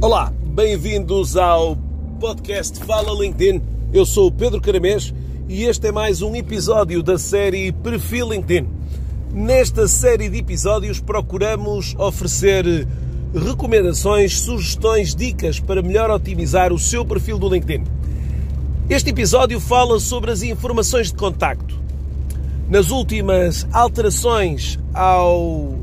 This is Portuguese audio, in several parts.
Olá, bem-vindos ao podcast Fala LinkedIn. Eu sou o Pedro Caramês e este é mais um episódio da série Perfil LinkedIn. Nesta série de episódios procuramos oferecer recomendações, sugestões, dicas para melhor otimizar o seu perfil do LinkedIn. Este episódio fala sobre as informações de contacto. Nas últimas alterações ao,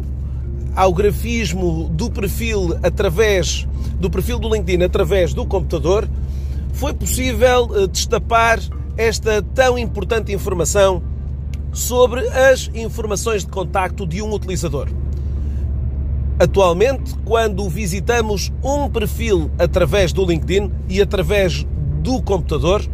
ao grafismo do perfil através do perfil do LinkedIn através do computador, foi possível eh, destapar esta tão importante informação sobre as informações de contacto de um utilizador. Atualmente, quando visitamos um perfil através do LinkedIn e através do computador,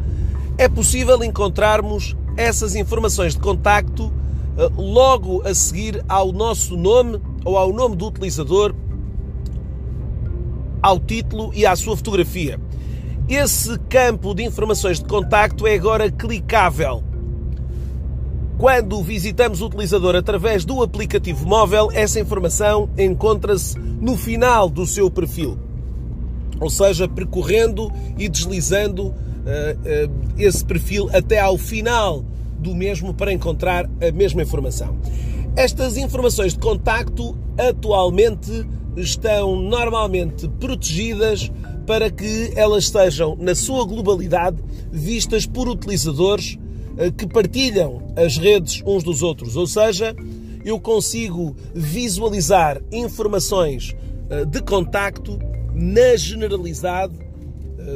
é possível encontrarmos essas informações de contacto eh, logo a seguir ao nosso nome ou ao nome do utilizador ao título e à sua fotografia. Esse campo de informações de contacto é agora clicável. Quando visitamos o utilizador através do aplicativo móvel, essa informação encontra-se no final do seu perfil. Ou seja, percorrendo e deslizando esse perfil até ao final do mesmo para encontrar a mesma informação. Estas informações de contacto atualmente estão normalmente protegidas para que elas estejam, na sua globalidade, vistas por utilizadores eh, que partilham as redes uns dos outros. Ou seja, eu consigo visualizar informações eh, de contacto na generalidade eh,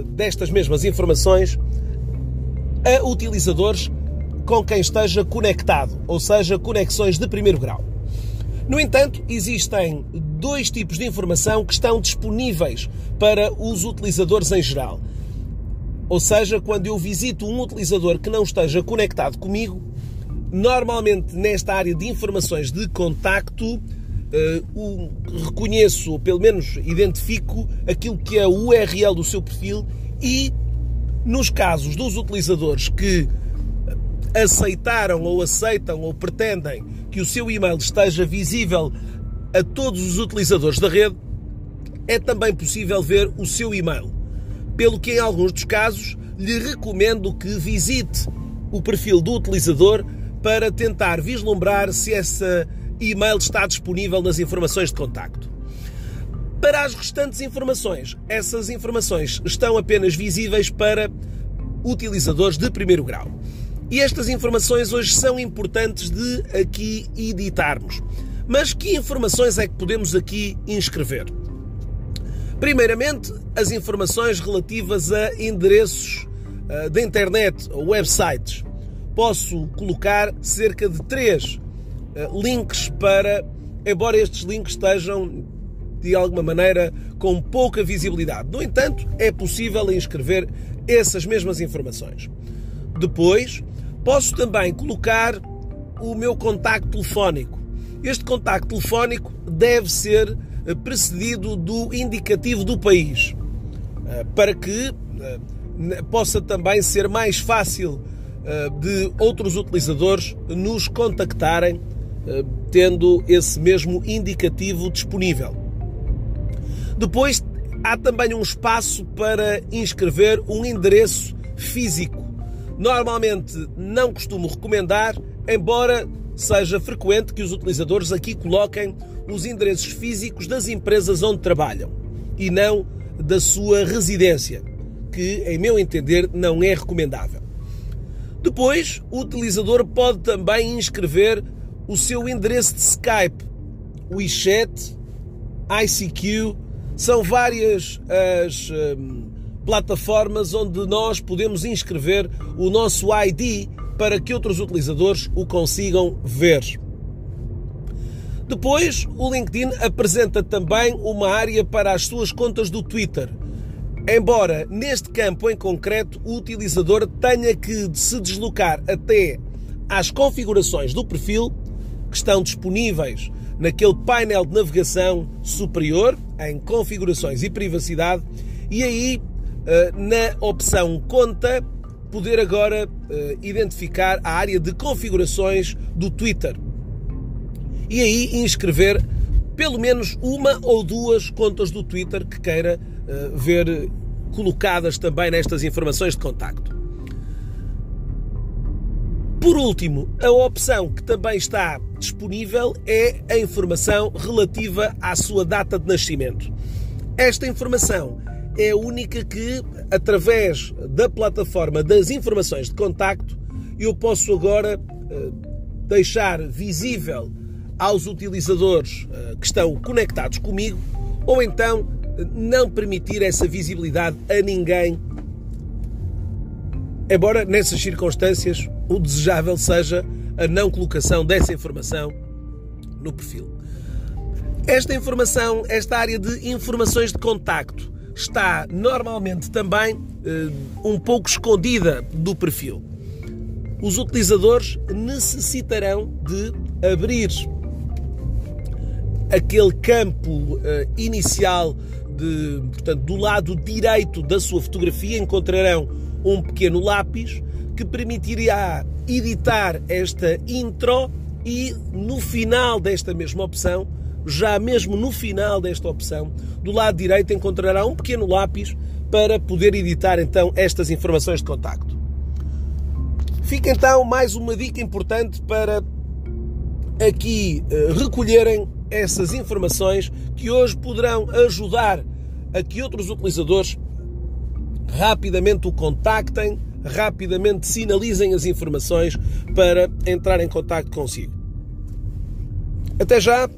destas mesmas informações a utilizadores com quem esteja conectado, ou seja, conexões de primeiro grau. No entanto, existem dois tipos de informação que estão disponíveis para os utilizadores em geral. Ou seja, quando eu visito um utilizador que não esteja conectado comigo, normalmente nesta área de informações de contacto, uh, reconheço, ou pelo menos identifico, aquilo que é o URL do seu perfil e, nos casos dos utilizadores que aceitaram ou aceitam ou pretendem que o seu e-mail esteja visível a todos os utilizadores da rede, é também possível ver o seu e-mail. Pelo que, em alguns dos casos, lhe recomendo que visite o perfil do utilizador para tentar vislumbrar se essa e-mail está disponível nas informações de contacto. Para as restantes informações, essas informações estão apenas visíveis para utilizadores de primeiro grau. E estas informações hoje são importantes de aqui editarmos. Mas que informações é que podemos aqui inscrever? Primeiramente, as informações relativas a endereços uh, de internet ou websites. Posso colocar cerca de três links para, embora estes links estejam de alguma maneira com pouca visibilidade. No entanto, é possível inscrever essas mesmas informações. Depois, Posso também colocar o meu contacto telefónico. Este contacto telefónico deve ser eh, precedido do indicativo do país, eh, para que eh, possa também ser mais fácil de outros utilizadores nos contactarem tendo esse mesmo indicativo disponível. Depois há também um espaço para inscrever um endereço físico Normalmente não costumo recomendar, embora seja frequente que os utilizadores aqui coloquem os endereços físicos das empresas onde trabalham e não da sua residência, que, em meu entender, não é recomendável. Depois, o utilizador pode também inscrever o seu endereço de Skype, WeChat, ICQ, são várias as. Hum, plataformas onde nós podemos inscrever o nosso ID para que outros utilizadores o consigam ver. Depois, o LinkedIn apresenta também uma área para as suas contas do Twitter. Embora neste campo em concreto o utilizador tenha que se deslocar até às configurações do perfil que estão disponíveis naquele painel de navegação superior em configurações e privacidade e aí eh, na opção Conta, poder agora eh, identificar a área de configurações do Twitter. e aí inscrever pelo menos uma ou duas contas do Twitter que queira uh, ver colocadas também nestas informações de contacto. Por último, a opção que também está disponível é a informação relativa à sua data de nascimento. Esta informação é a única que, através da plataforma das informações de contacto, eu posso agora uh, deixar visível aos utilizadores uh, que estão conectados comigo ou então uh, não permitir essa visibilidade a ninguém. Embora nessas circunstâncias o desejável seja a não colocação dessa informação no perfil. Esta informação, esta área de informações de contacto, está normalmente também uh, um pouco escondida do perfil. Os utilizadores necessitarão de abrir aquele campo uh, inicial de, portanto, do lado direito da sua fotografia encontrarão um pequeno lápis que permitirá editar esta intro e no final desta mesma opção já mesmo no final desta opção, do lado direito encontrará um pequeno lápis para poder editar então estas informações de contacto. Fica então mais uma dica importante para aqui uh, recolherem essas informações que hoje poderão ajudar a que outros utilizadores rapidamente o contactem, rapidamente sinalizem as informações para entrar em contacto consigo. Até já!